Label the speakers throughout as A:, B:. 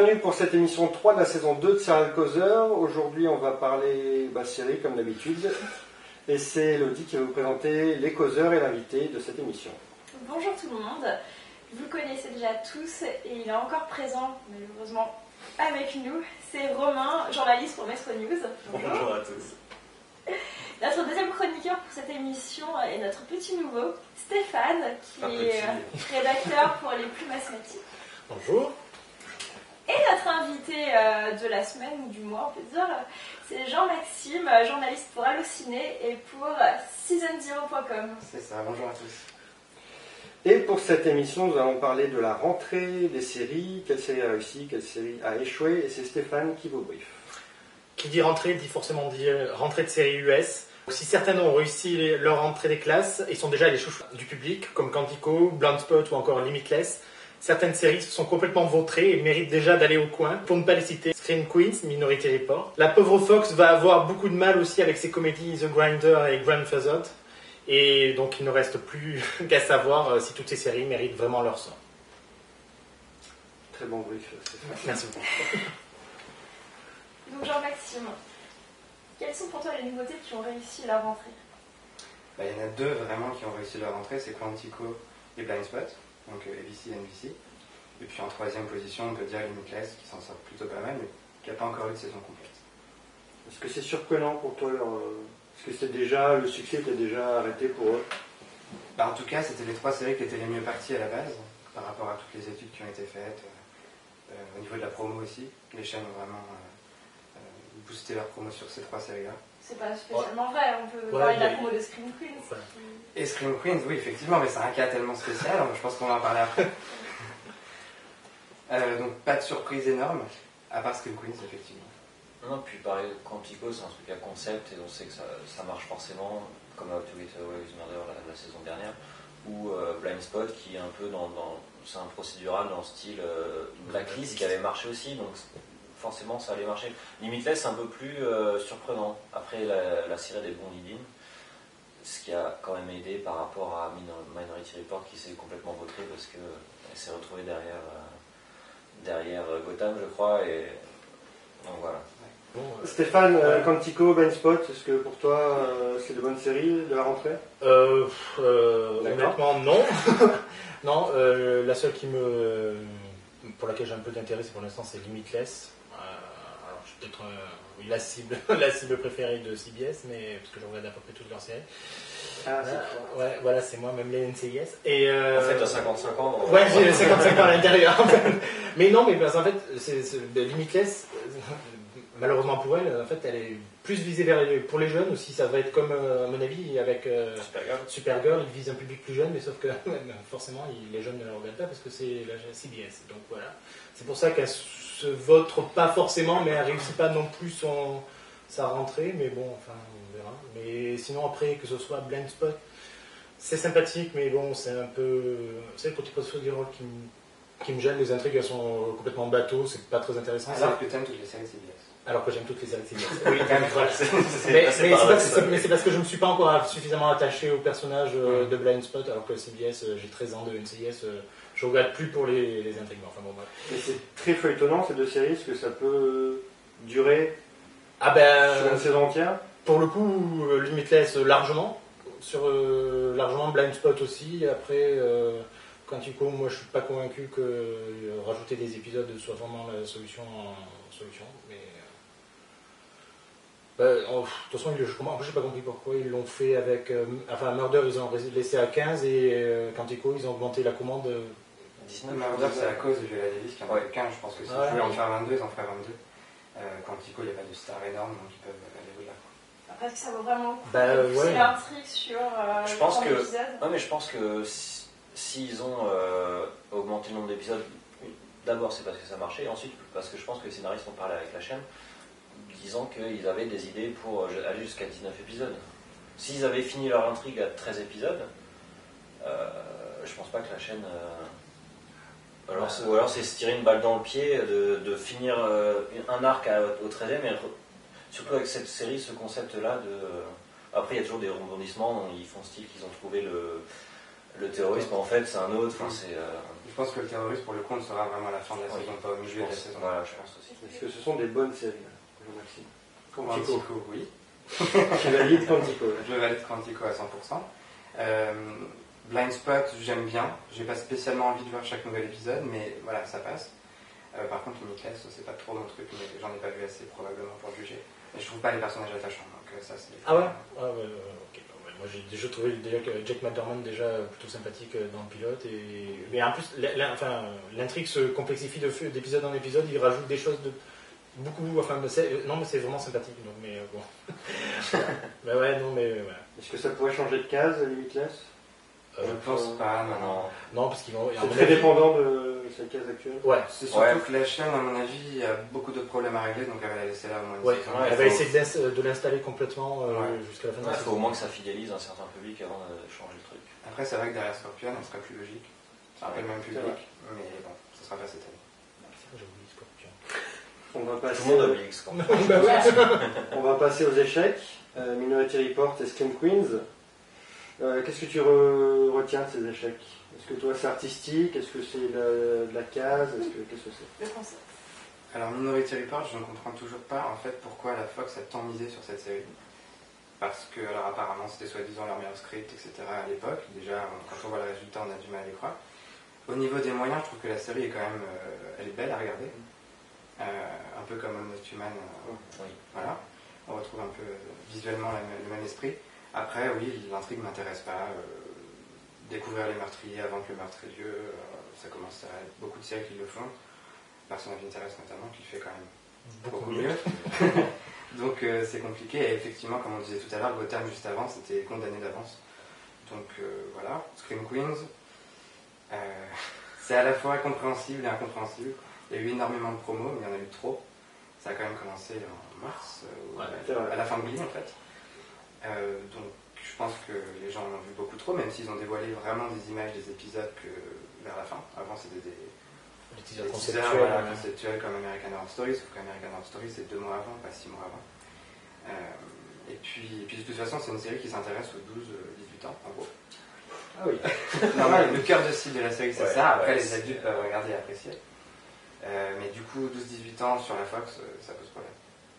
A: Bienvenue pour cette émission 3 de la saison 2 de Serial Causeur. Aujourd'hui, on va parler bah, série comme d'habitude. Et c'est Elodie qui va vous présenter les causeurs et l'invité de cette émission.
B: Bonjour tout le monde. Vous le connaissez déjà tous et il est encore présent, malheureusement, avec nous. C'est Romain, journaliste pour Metro News.
C: Bonjour à tous.
B: Notre deuxième chroniqueur pour cette émission est notre petit nouveau, Stéphane, qui est
C: petit.
B: rédacteur pour les plus mathématiques.
D: Bonjour.
B: Euh, de la semaine ou du mois, on peut dire, c'est Jean-Maxime, euh, journaliste pour Allociné et pour euh, season0.com.
C: C'est ça, bonjour à tous.
A: Et pour cette émission, nous allons parler de la rentrée des séries. Quelle série a réussi, quelle série a échoué. Et c'est Stéphane qui vous briefe.
D: Qui dit rentrée dit forcément dire rentrée de série US. Si certaines ont réussi leur rentrée des classes, ils sont déjà les chouchous du public, comme Quantico, Blind Spot ou encore Limitless. Certaines séries se sont complètement vautrées et méritent déjà d'aller au coin. Pour ne pas les citer, Scream Queens, Minority Report. La pauvre Fox va avoir beaucoup de mal aussi avec ses comédies The Grinder et Grandfathered. Et donc il ne reste plus qu'à savoir euh, si toutes ces séries méritent vraiment leur sort.
A: Très bon brief, Stéphane.
D: Merci beaucoup.
B: Donc Jean-Maxime, quelles sont pour toi les nouveautés qui ont réussi leur rentrée?
C: Bah, il y en a deux vraiment qui ont réussi leur entrée, c'est Quantico et Blind Spot, donc euh, ABC et NBC. Et puis en troisième position, on peut dire Limitless, qui s'en sort plutôt pas mal, mais qui n'a pas encore eu de saison complète.
A: Est-ce que c'est surprenant pour toi leur- Est-ce que c'est déjà, le succès était déjà arrêté pour eux?
C: Bah, en tout cas, c'était les trois séries qui étaient les mieux parties à la base, par rapport à toutes les études qui ont été faites. euh, euh, au niveau de la promo aussi, les chaînes ont vraiment boosté leur promo sur ces trois séries-là.
B: C'est pas spécialement vrai, on peut
D: Ouais,
B: parler de la promo de Scream Queens.
D: Ouais.
C: Et Scream Queens, oui, effectivement, mais c'est un cas tellement spécial, je pense qu'on va en parler après. Euh, donc pas de surprise énorme, à part Scream Queens, effectivement.
E: Non, puis pareil, Quantico, c'est un truc à concept et on sait que ça, ça marche forcément, comme How to Get Away with Murder la, la saison dernière, ou euh, Blind Spot qui est un peu dans. dans- c'est un procédural dans le style euh, Blacklist qui avait marché aussi, donc forcément ça allait marcher. Limitless, un peu plus euh, surprenant. Après la, la série des bons lead ce qui a quand même aidé par rapport à Minor- Minority Report qui s'est complètement vautré parce que elle s'est retrouvée derrière, euh, derrière euh, Gotham, je crois, et donc voilà.
D: Bon, euh,
A: Stéphane, euh, Quantico, Ben Spot, est-ce que pour toi euh, c'est de bonnes séries de la rentrée?
D: Euh, euh, honnêtement, non. non, euh, la seule qui me, pour laquelle j'ai un peu d'intérêt, c'est pour l'instant, c'est Limitless. Peut-être euh, la cible, la cible préférée de CBS, mais parce que je regarde à peu près toutes leurs séries.
A: Ah, c'est
D: Voilà,
A: toi.
D: ouais, voilà, c'est moi, même les NCIS. Et euh,
E: En fait, à 55 ans,
D: Ouais, j'ai 55 ans à l'intérieur. mais non, mais parce qu'en fait, c'est, c'est- de Limitless, euh, malheureusement pour elle, en fait, elle est plus visée vers les- pour les jeunes aussi. Ça va être comme, euh, à mon avis, avec euh,
E: Supergirl.
D: Supergirl, il vise un public plus jeune, mais sauf que ben, forcément, il- les jeunes ne le regardent pas parce que c'est la CBS. Donc voilà. C'est pour ça qu'elle se vautre pas forcément, mais elle réussit pas non plus son, sa rentrée. Mais bon, enfin, on verra. Mais sinon, après, que ce soit Blind Spot, c'est sympathique, mais bon, c'est un peu. C'est le côté procédural qui me, qui me gêne. Les intrigues, elles sont complètement bateau, c'est pas très intéressant.
C: Alors que séries CBS.
D: Alors que j'aime toutes les CBS.
C: Oui, t'aimes,
D: Voilà.
C: c'est- c'est-
D: Mais, mais
E: c'est
D: parce, que je ne me suis pas encore suffisamment attaché au personnage euh,
C: Mm.
D: de Blind Spot, alors que CBS, euh, j'ai 13 ans de NCIS, euh, je regarde plus pour les, les intrigues. Enfin bon.
A: Mais c'est très feuilletonnant ces deux séries, est-ce que ça peut durer
D: Ah
A: sur
D: ben,
A: une saison entière
D: pour le coup, euh, Limitless largement, sur largement Blind Spot aussi. Après, Quantico, moi je suis pas convaincu que rajouter des épisodes soit vraiment la solution. en solution mais, de toute façon, je j'ai pas compris pourquoi ils l'ont fait avec. euh, enfin, Murder, ils ont laissé à 15 et euh, Quantico, ils ont augmenté la commande. euh,
E: 19
C: Murder, c'est à cause de Viola Davis qui en
E: Ouais.
C: avait 15. Je pense que si
D: Ouais.
C: tu voulais en faire 22, ils en feraient 22. Euh, Quantico, il n'y a pas de star énorme, donc ils peuvent aller au-delà. quoi.
B: Après, est-ce que ça vaut vraiment le coup
D: Bah, ouais.
B: l'intrigue sur euh,
E: Je pense
B: 30
E: que- Ouais, mais je pense que si- s'ils ont euh, augmenté le nombre d'épisodes, d'abord c'est parce que ça marchait, et ensuite parce que je pense que les scénaristes ont parlé avec la chaîne, disant qu'ils avaient des idées pour euh, aller jusqu'à 19 épisodes. S'ils avaient fini leur intrigue à 13 épisodes, euh, je pense pas que la chaîne. euh, alors, ou alors c'est se tirer une balle dans le pied de, de finir euh, un arc à- au 13e, et re- surtout avec cette série, ce concept-là de. Après, il y a toujours des rebondissements, ils font style qu'ils ont trouvé le, Le terrorisme, en fait, c'est un autre. Enfin, c'est. euh,
C: Je pense que le terroriste, pour le le saura vraiment à la fin de la
E: Oui.
C: saison, pas au
E: je
C: milieu de la
E: pense,
C: saison.
E: voilà, je pense aussi.
A: Est-ce que ce sont des bonnes séries, Quantico.
C: Quantico, oui.
A: Tu valides Quantico.
C: Je valide Quantico à 100%. Euh, Blind Spot, j'aime bien. J'ai pas spécialement envie de voir chaque nouvel épisode, mais voilà, ça passe. Euh, par contre, Limitless, c'est pas trop mon truc, mais j'en ai pas vu assez probablement pour juger. Et je trouve pas les personnages attachants, donc ça c'est.
D: Ah ouais? Ah ouais, ouais, ok. Ouais, Moi j'ai déjà trouvé déjà que Jack McDermott déjà plutôt sympathique euh, dans le pilote et mais en plus l'intrigue se complexifie d'épisode en épisode, il rajoute des choses de beaucoup enfin mais c'est- euh, non mais c'est vraiment sympathique donc mais euh, bon. bah ouais non mais euh, voilà.
A: Est-ce que ça pourrait changer de case, Limitless
D: Euh,
C: Je pense pas, non, non.
D: Parce qu'ils vont
A: C'est très
D: avis-
A: dépendant de sa case actuelle.
D: Ouais.
C: C'est surtout
E: Ouais.
C: que la chaîne, à mon avis, il y a beaucoup d'autres problèmes à régler, donc elle va la laisser là
D: Ouais.
E: Ouais,
D: elle va
E: faut-
D: essayer de l'ins- de l'installer complètement euh,
C: Ouais.
D: jusqu'à la fin de
E: il
D: la
E: faut
D: saison.
E: au moins que ça fidélise un certain public avant de changer le truc.
C: Après, c'est vrai que derrière Scorpion, elle serait plus logique. C'est un peu le même public, mais bon, ce sera pas cette année.
D: J'ai oublié Scorpion.
A: On va passer,
E: Tout le monde oublie Scorpion.
D: Bah ouais.
A: on va passer aux échecs. Euh, Minority Report et Scream Queens. Euh, Qu'est-ce que tu re- retiens de ces échecs? Est-ce que toi c'est artistique? Est-ce que c'est de, la case? Est-ce que Qu'est-ce que c'est?
B: Le concept.
C: Alors, Minority Report, je ne comprends toujours pas en fait pourquoi la Fox a tant misé sur cette série. Parce que, alors apparemment, c'était soi-disant leur meilleur script, etc. à l'époque. Déjà, on- quand on voit le résultat, on a du mal à y croire. Au niveau des moyens, je trouve que la série est quand même euh, elle est belle à regarder. Euh, un peu comme Almost Human. euh,
E: Oui.
C: Voilà. On retrouve un peu visuellement le même esprit. Après, oui, l'intrigue m'intéresse pas. euh, découvrir les meurtriers avant que le meurtre ait lieu, ça commence à être beaucoup de séries qui le font. Person of Interest notamment, qui le fait quand même
D: Beaucoup
C: beaucoup
D: mieux.
C: mieux. Donc euh, c'est compliqué. Et effectivement, comme on disait tout à l'heure, Gotham juste avant, c'était condamné d'avance. Donc euh, voilà, Scream Queens, euh, c'est à la fois compréhensible et incompréhensible. Il y a eu énormément de promos, mais il y en a eu trop. Ça a quand même commencé en mars, euh,
D: Ouais,
C: à la fin de Glee en fait. Euh, donc je pense que les gens en ont vu beaucoup trop, même s'ils ont dévoilé vraiment des images des épisodes que vers la fin. Avant c'était des, des
D: teasers
C: teasers,
D: conceptuels.
C: voilà, conceptuels comme American Horror Story, sauf qu'American Horror Story c'est deux mois avant, pas six mois avant. Euh, et, puis, et puis de toute façon c'est une série qui s'intéresse aux 12-18 ans en gros.
A: Ah oui.
C: Non, mais le cœur de cible de la série c'est
E: Ouais,
C: ça, après les adultes peuvent regarder et apprécier. Euh, mais du coup 12-18 ans sur la Fox, euh, ça pose problème.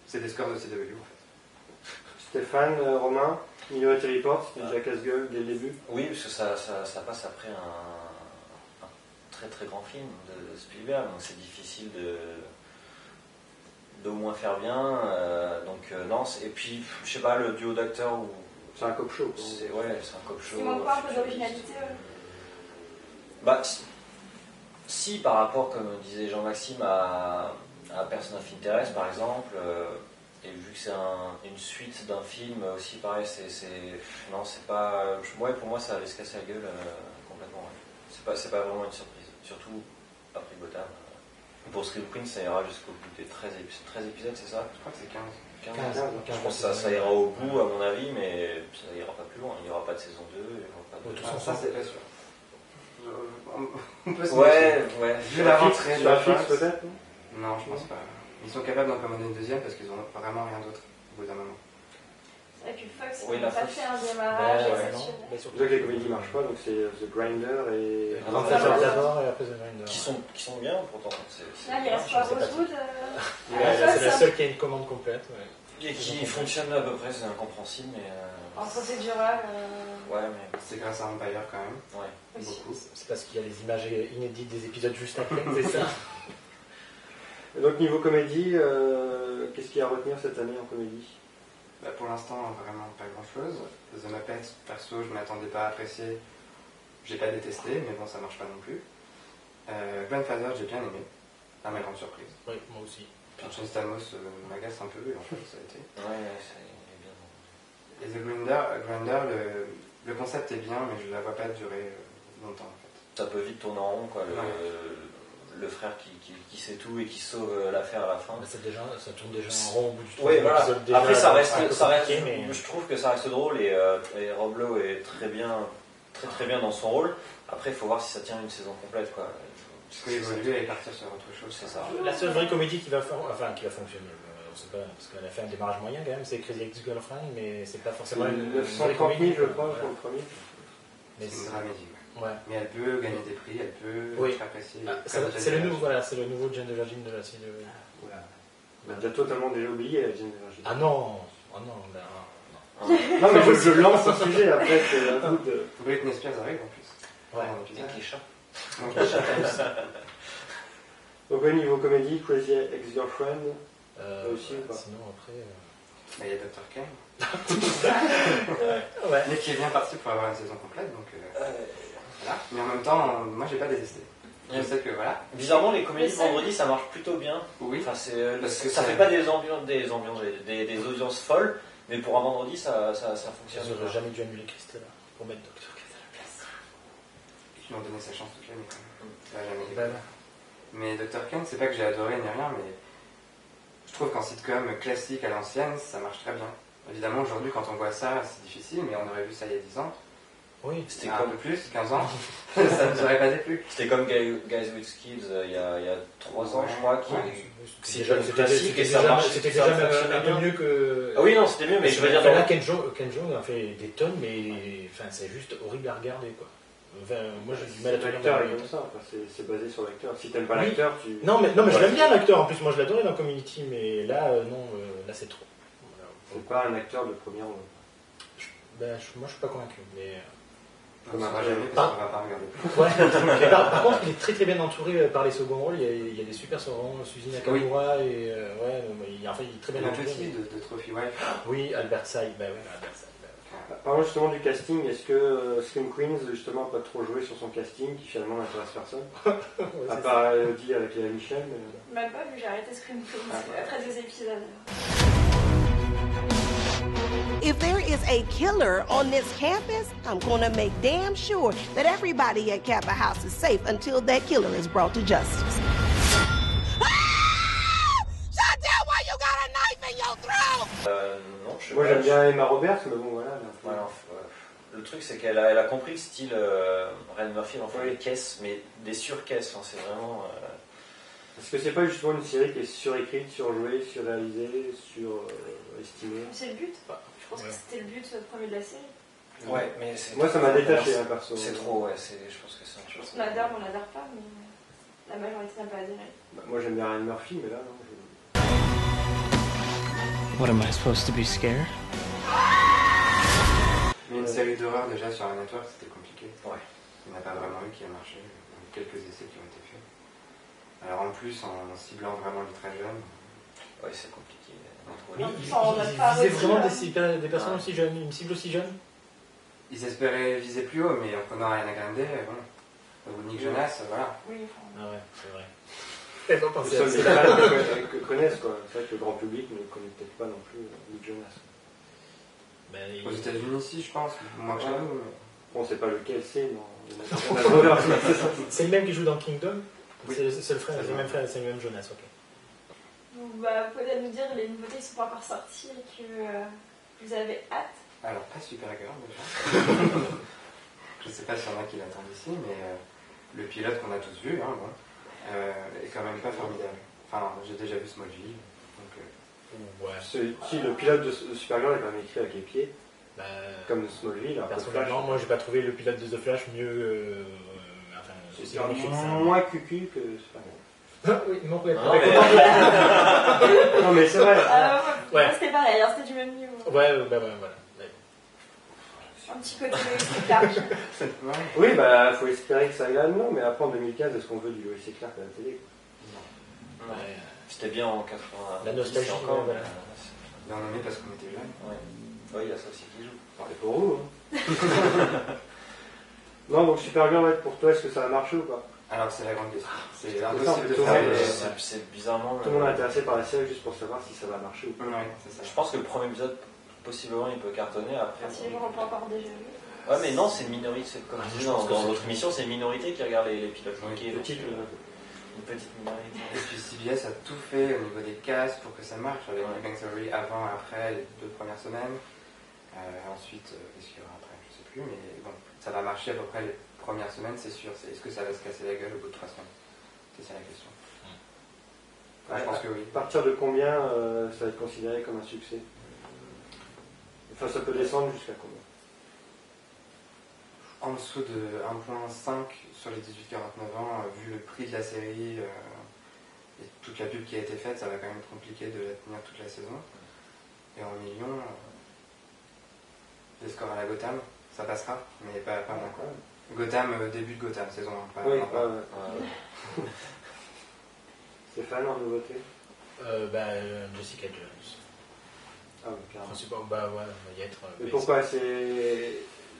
C: C'est des scores de CW en fait.
A: Stéphane, euh, Romain, Minority Report, c'était déjà casse-gueule dès le début.
E: Oui, parce que ça, ça, ça passe après un, un très très grand film de Spielberg, donc c'est difficile de d'au moins faire bien. euh, donc euh, non, c'est- et puis je sais pas le duo d'acteurs ou
A: C'est un cop show.
E: c'est ouais, c'est un cop show.
B: Il manque pas un peu d'originalité.
E: Bah, si, par rapport, comme disait Jean-Maxime, à, à Person of Interest, par exemple, euh, et vu que c'est un- une suite d'un film aussi, pareil, c'est. Non, c'est pas. Ouais, pour moi, ça allait se casser la gueule euh, complètement. ouais. C'est pas, c'est pas vraiment une surprise. Surtout après Gotham. euh. Pour Scream Queen, ça ira jusqu'au bout des 13, épis- 13 épisodes, c'est ça?
C: Je crois que c'est 15.
E: 15,
D: 15,
E: Je pense que ça, ça ira au bout, à mon avis, mais ça ira pas plus loin. Il n'y aura pas de saison 2, il y aura pas de.
D: Tous
C: Ah, ça c'est pas sûr. On- peut se
E: Ouais, ouais.
C: Vu la rentrée de
A: Sur
C: la
A: fixe
C: Fox,
A: peut-être non
C: je pense pas. Ils sont capables d'en commander une deuxième parce qu'ils ont vraiment rien d'autre au bout d'un moment.
B: Et puis Fox,
E: Oui, la
B: n'ont pas fait un
D: Bah,
B: démarrage
D: ouais, non.
B: exceptionnel.
D: Mais surtout-
A: que les comédies marchent pas, donc c'est The Grinder et.
D: D'abord et après The Grinder.
E: Qui sont, qui sont bien pourtant.
B: Là, il reste pas Rosewood. euh,
D: c'est la
B: Fox,
D: seule qui a une commande complète.
E: Et qui fonctionne à peu près, c'est incompréhensible, mais. euh,
B: En procédural. euh,
E: Ouais, mais.
C: C'est grâce à Empire quand même,
E: Ouais.
C: beaucoup.
D: C'est parce qu'il y a les images inédites des épisodes juste après, c'est ça
A: Et donc niveau comédie, euh, qu'est-ce qu'il y a à retenir cette année en comédie?
C: Bah, pour l'instant, vraiment pas grand chose. The Muppets, perso, je m'attendais pas à apprécier. J'ai pas détesté, mais bon, ça marche pas non plus. Euh, Grandfather, j'ai bien aimé, à ma grande surprise.
D: Oui, moi aussi.
C: John Stamos euh, m'agace un peu, et en fait, ça a été.
E: Ouais, est bien.
C: Et The Grinder, Grinder le, le concept est bien, mais je la vois pas durer euh, longtemps en fait.
E: Ça peut vite tourner en rond, quoi. Le, le frère qui, qui, qui sait tout et qui sauve euh, l'affaire à la fin.
D: Ça, déjà, ça tourne déjà en rond au bout du
E: voilà.
D: déjà,
E: Après, ça reste, ça reste
D: compliqué, mais-
E: je trouve que ça reste drôle et, euh, et Rob Lowe est très bien, très très bien dans son rôle. Après, il faut voir si ça tient une saison complète, quoi.
C: Parce que évoluer et partir sur autre chose,
E: C'est ça.
D: La seule vraie comédie qui va, faire- enfin, qui va fonctionner, euh, on sait pas, parce qu'elle a fait un démarrage moyen quand même, c'est Crazy Ex-Girlfriend, mais c'est pas forcément une, une vraie
A: 930 000,
D: comédie.
A: je crois,
D: voilà.
A: pour le premier.
D: Mais
C: C'est ouais. Mais elle peut gagner des prix, elle peut
D: Oui.
C: être appréciée.
D: Ah, c'est le nouveau, voilà, c'est le nouveau Jane the Virgin de la série. de-
A: Voilà. On a déjà totalement déjà oublié la Jane the Virgin.
D: Ah non, ah non, ben, non.
A: Non, mais je, je lance un sujet après, c'est à vous de.
C: Britney Spears arrive en plus.
D: Ouais.
E: Et
C: l'épisode.
E: Kesha.
C: Donc,
A: au niveau comédie, Crazy Ex-Girlfriend.
D: Euh,
A: Aussi ou pas?
D: Sinon après.
C: bah, il y a Dr. Ken.
D: euh, Ouais.
C: Mais qui est bien parti pour avoir une saison complète, donc euh, voilà. Mais en même temps, moi j'ai pas détesté. Je sais que voilà.
E: Bizarrement, les comédies de vendredi, ça marche plutôt bien.
C: Oui.
E: Enfin, c'est, euh,
C: Parce que
E: ça fait pas des ambiances, des ambiances, des, des audiences folles, mais pour un vendredi, ça, ça, ça fonctionne.
D: J'aurais jamais dû annuler Christella pour mettre la place.
C: Ils m'ont donné sa chance toute l'année quand même. Ça jamais été.
D: Voilà.
C: Mais Dr. Ken, c'est pas que j'ai adoré ni rien, mais je trouve qu'en sitcom classique à l'ancienne, ça marche très bien. Évidemment, aujourd'hui, quand on voit ça, c'est difficile, mais on aurait vu ça il y a 10 ans,
D: Oui.
E: C'était
C: un
E: comme,
C: peu plus, 15 ans, ça nous aurait pas déplu.
E: c'était comme Guy- Guys with Kids euh, il y a, il y a 3 ans, je crois. Qui,
C: Ouais.
E: C'est
D: C'était déjà,
E: classique et ça marche,
D: c'était un peu mieux que.
E: Ah oui, non, c'était mieux, mais je veux dire,
D: là,
E: dans-
D: Ken Jeong, Ken Jeong a fait des tonnes, mais enfin, c'est juste horrible à regarder, quoi. Enfin, moi, j'ai du mal à
A: L'acteur
D: dans
A: est comme ça, enfin, c'est c'est basé sur l'acteur. Si t'aimes pas
D: Oui.
A: l'acteur, tu.
D: Non, mais, non, mais je
A: Ouais.
D: l'aime bien l'acteur. En plus, moi, je l'adorais dans Community, mais là, euh, non, euh, là, c'est trop. Voilà.
A: C'est pas un acteur de première rang.
D: Ben, je- moi, je suis pas convaincu. Mais...
C: On ne va jamais parce qu'on va pas regarder.
D: Ouais. Mais par, par contre, il est très très bien entouré euh, par les seconds rôles. Il y a, il y a des super seconds rôles, Suzy Nakamura et euh, ouais, il, enfin, il est très bien
C: Le
D: entouré.
C: petit de, de Trophy Wife.
D: Oui, Albert Say. Ben oui, Albert Say.
A: Parlons justement du casting, est-ce que euh, Scream Queens, justement, a pas trop joué sur son casting, qui finalement n'intéresse personne À part Elodie avec Léa Michel, mais.
B: Même pas vu, j'ai arrêté Scream Queens
A: Ah, ouais.
B: après deux épisodes.
F: If there is a killer on this campus, I'm to make damn sure that everybody at Kappa House is safe until that killer is brought to justice.
E: Non, je sais
A: Moi j'aime bien Emma Roberts, mais bon voilà. là,
E: Voilà, ouais. Le truc, c'est qu'elle a, elle a compris le style euh, Ryan Murphy, en fait, les caisses, mais des surcaisses. Enfin, c'est vraiment. euh,
A: Est-ce que c'est pas justement une série qui est surécrite, surjouée, surréalisée, surestimée
B: C'est le but? Je pense
D: Ouais.
B: que c'était le but euh, premier de la série.
E: Ouais, mais c'est.
A: Moi ça m'a détaché, hein, perso.
E: C'est trop, ouais. Je pense que c'est un chose.
B: On adore, on n'adore pas, mais la majorité n'a pas adhéré.
A: Bah, moi j'aime bien Ryan Murphy, mais là non. je-
G: What am I supposed to be scared?
C: Mais une série d'horreur déjà sur un network, c'était compliqué.
E: Ouais.
C: Il n'y en a pas vraiment eu qui a marché. Il y a eu quelques essais qui ont été faits. Alors en plus, en ciblant vraiment les très jeunes,
E: Ouais, c'est compliqué. d'en
D: Mais
E: trouver.
D: il,
B: Enfin, on a
D: il
B: pas
D: visait
B: réussi,
D: vraiment
B: là.
D: des, des personnes
E: Ouais.
D: aussi jeunes, une cible aussi jeune.
C: ils espéraient viser plus haut, mais en prenant Ariana Grande, bon, ou Nick Jonas, voilà.
B: Oui, enfin,
D: Ah ouais, c'est vrai.
A: Le
D: pensé à ça.
A: que, que connaissent quoi. C'est vrai que le grand public ne connaît peut-être pas non plus euh, Nick Jonas.
D: Ben, il-
C: Aux États-Unis aussi, je pense, chez nous. mais-
A: Bon, on sait pas lequel c'est, c'est
D: le même qui joue dans Kingdom
C: Oui.
D: C'est le, le frère,
C: le
D: même frère, c'est le même Jonas, ok.
B: vous bah, pouvez nous dire les nouveautés qui sont pas encore sorties et que euh, vous avez hâte?
C: Alors, pas Supergirl déjà. je sais pas s'il y en a qui l'attendent ici, mais euh, le pilote qu'on a tous vu, hein, bon, euh, est quand même pas formidable. Enfin, j'ai déjà vu Smallville, donc euh,
D: Ouais.
A: C'est- Si le pilote de de Supergirl est quand même écrit avec les pieds,
D: Ben,
A: comme Smallville,
D: personnellement, moi, j'ai pas trouvé le pilote de The Flash mieux. euh, enfin,
A: c'est moins cucu que Supergirl.
D: oui, non, ouais,
E: Non,
D: ouais,
E: mais-
A: Non mais c'est vrai.
B: Euh,
D: Ouais.
B: C'était pareil, c'était du même niveau.
D: ouais, ouais, bah, ouais, voilà.
B: Un petit côté de Clark.
A: Oui, bah faut espérer que ça aille là-dedans, mais après en 2015, est-ce qu'on veut du et Clark à la télé?
E: Ouais. C'était bien en 80.
D: La nostalgie,
E: encore.
D: voilà.
E: euh,
C: Bien nommé parce qu'on était jeunes.
E: Ouais, Ouais, il y a ça aussi qui joue.
A: Parlez pour vous. Hein. non, donc Supergirl, ouais, pour toi, est-ce que ça va marcher ou pas?
C: Alors c'est la grande question. C'est impossible de faire
A: euh,
E: C'est- bizarrement.
A: Tout le monde est intéressé par la série juste pour savoir si ça va marcher ou pas.
C: Ouais, c'est ça.
E: Je pense que le premier épisode, possiblement, il peut cartonner. Après,
B: Si encore déjà vu.
E: Ouais, mais non, c'est une minorité. Comme
D: Ah,
E: je
D: je
E: disais dans, notre émission, c'est une minorité qui regarde les, les pilotes
C: Oui,
E: Une petite minorité.
C: Et puis CBS a tout fait au niveau des cases pour que ça marche, avec
E: Ouais.
C: Big Bang Theory avant, après, les deux premières semaines. Euh, ensuite, euh, qu'est-ce qu'il y aura après Je sais plus, mais bon, ça va marcher à peu près les premières semaines, c'est sûr. Est-ce que ça va se casser la gueule au bout de trois semaines? C'est ça la question. Enfin, je pense que oui.
A: À partir de combien euh, ça va être considéré comme un succès? Enfin, ça peut descendre jusqu'à combien
C: en dessous de 1.5 sur les 18-49 ans, euh, vu le prix de la série euh, et toute la pub qui a été faite, ça va quand même être compliqué de la tenir toute la saison. Et en millions, euh, des scores à la Gotham, ça passera, mais pas, pas moins. Gotham, euh, début de Gotham, saison 1. Pas,
A: Oui,
C: pas-
A: pas, ouais.
E: Euh,
A: Stéphane, en nouveauté?
D: Euh, bah, Jessica Jones.
A: Ah, oui.
D: Principalement, bah ouais, on va y être. euh,
A: Mais pourquoi C'est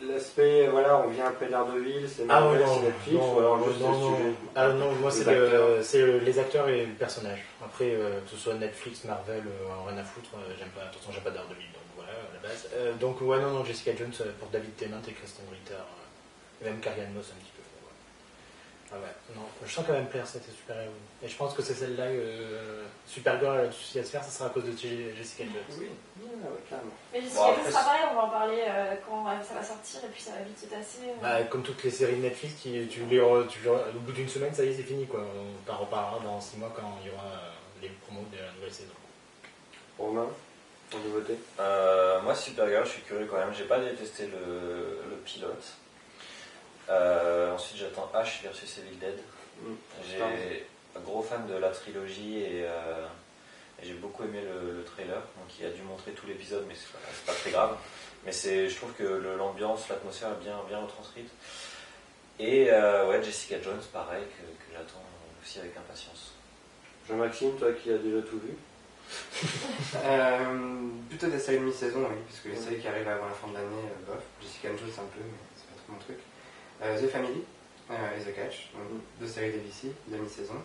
A: l'aspect, voilà, on vient après Daredevil, c'est
D: Ah
A: Marvel, c'est Netflix,
D: non,
A: ou alors juste
D: non,
A: le sujet
D: Ah non, moi c'est le- le- les acteurs et le personnage. Après, euh, que ce soit Netflix, Marvel, euh, rien à foutre, euh, j'aime pas, de toute façon j'aime pas Daredevil, donc voilà, à la base. Donc ouais, non, non, Jessica Jones pour David Tennant et Kristen Ritter, et même Carrie Moss un petit peu. Ah ouais, non, je sens quand même plaire cette super-héros. Et je pense que c'est celle-là, euh, Supergirl a tout souci à se faire, ça sera à cause de Jessica Jones.
A: Oui, ouais, ouais, clairement.
B: Mais Jessica
E: Bon,
B: Jones
E: après,
B: sera pareil, on va en parler euh, quand euh, ça va sortir et puis ça va vite se tasser. euh.
D: Bah, comme toutes les séries de Netflix, qui, tu les re- tu au bout d'une semaine, ça y est, c'est fini. Quoi. On t'en reparlera dans 6 mois quand il y aura les promos de la nouvelle saison.
A: Romain, en nouveauté?
E: Euh, moi, Supergirl, je suis curieux quand même. J'ai pas détesté le, le pilote. Euh, ensuite, j'attends H versus Evil Dead.
A: Mm.
E: J'ai un gros fan de la trilogie et, euh, et j'ai beaucoup aimé le, le trailer. Donc, il a dû montrer tout l'épisode, mais c'est pas, pas très grave. Mais c'est, je trouve que l'ambiance, l'atmosphère est bien, bien retranscrite. Et euh, ouais, Jessica Jones, pareil, que, que j'attends aussi avec impatience.
A: Jean-Maxime, toi qui as déjà tout vu?
C: Euh, plutôt des séries de mi-saison, oui, puisque les séries qui arrivent avant la fin de l'année, euh, bof. Jessica Jones un peu, mais c'est pas trop mon truc. Euh, The Family euh, et The Catch, donc deux séries d'ABC de mi-saison.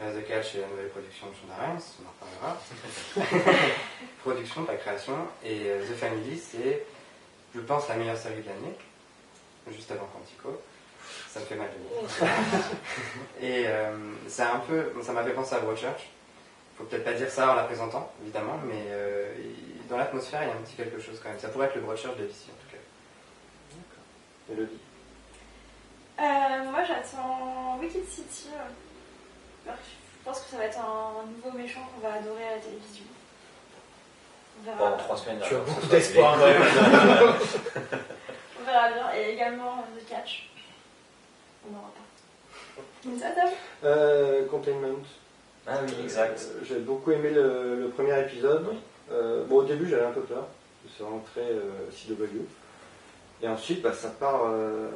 C: Euh, The Catch est la nouvelle production de Shonda Rhimes, on en reparlera. production, pas création. Et euh, The Family, c'est, je pense, la meilleure série de l'année, juste avant Quantico. Ça me fait mal de dire. Et euh, c'est un peu, ça m'a fait penser à Broadchurch. Faut peut-être pas dire ça en la présentant, évidemment, mais euh, dans l'atmosphère, il y a un petit quelque chose quand même. Ça pourrait être le Broadchurch de DC en tout cas.
A: Elodie
B: Euh, moi j'attends Wicked City. euh. Je pense que ça va être un nouveau méchant qu'on va adorer à la télévision. On verra,
E: Bon, trois semaines.
D: Tu as beaucoup d'espoir,
B: on verra bien. Et également euh, The Catch. On n'aura pas. Ça, Tom?
A: Euh, Containment.
E: Ah oui, exact.
A: Euh, J'ai beaucoup aimé le, le premier épisode.
E: Oui.
A: Euh, bon, au début, j'avais un peu peur. C'est rentré euh, CW. Et ensuite, bah, ça, part, euh,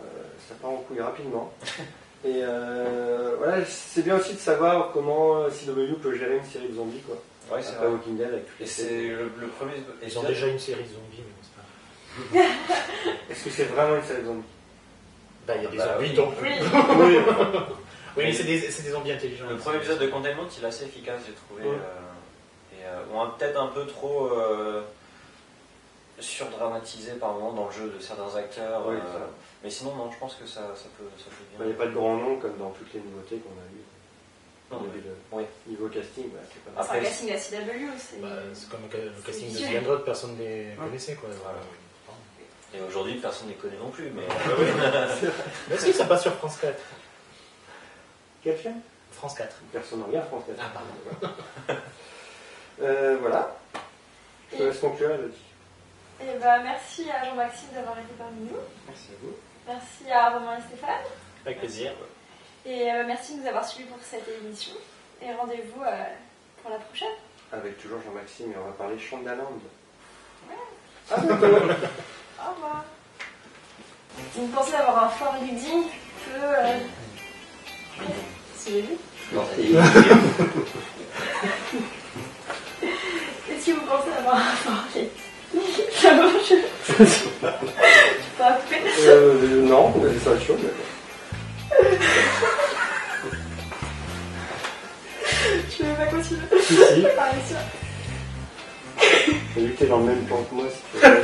A: ça part en couille rapidement. Et euh, voilà, c'est bien aussi de savoir comment euh, CW peut gérer une série de zombies. Quoi.
E: Ouais, c'est vrai.
A: Walking Dead avec
E: Et
A: les
E: c'est le, le premier
D: Ils ont déjà une série de zombies, mais c'est pas.
A: Est-ce que c'est vraiment une série de zombies?
D: Bah, il y a des
E: Bah,
D: zombies,
E: oui.
D: donc.
B: Oui.
A: Oui,
D: Oui, mais c'est des, c'est des zombies intelligents.
E: Le premier épisode de Containment, il est assez efficace, j'ai trouvé.
A: Ouais.
E: euh, et, euh, on a peut-être un peu trop euh, surdramatisé par moment dans le jeu de certains acteurs.
A: Oui,
E: euh, mais sinon, non, je pense que ça, ça, peut, ça peut
A: Il
E: bien.
A: n'y a pas de grand nom comme dans toutes les nouveautés qu'on a eues.
E: Non, oui.
A: Niveau casting, ouais, c'est pas
E: Après,
B: casting de la CW. C'est
D: Bah, c'est comme le le casting de The Android, personne ne les
C: Ouais.
D: connaissait, quoi.
E: Voilà. Et aujourd'hui, personne ne les connaît non plus. Mais
D: Mais si, ça passe sur France 4.
A: Quelle chaîne?
D: France 4.
A: Personne ne regarde France 4.
D: Ah, pardon.
A: Euh, voilà. Je te laisse conclure, Elodie.
B: Et bah, merci à Jean-Maxime d'avoir été parmi nous.
C: Merci à vous.
B: Merci à Romain et Stéphane.
D: Avec plaisir.
B: Et euh, merci de nous avoir suivis pour cette émission. Et rendez-vous euh, pour la prochaine.
A: Avec toujours Jean-Maxime et on va parler Shondaland.
B: Au revoir. Vous pensez avoir un fort leading que. Euh... Suivez-vous. Est-ce que vous pensez avoir un fort leading Ça marche Je peux pas couper.
A: Euh, non, mais ça va être chaud, mais
B: Je vais pas continuer?
A: Si, si.
B: Parler sur-
A: Vu que t'es dans le même plan que moi, si tu veux.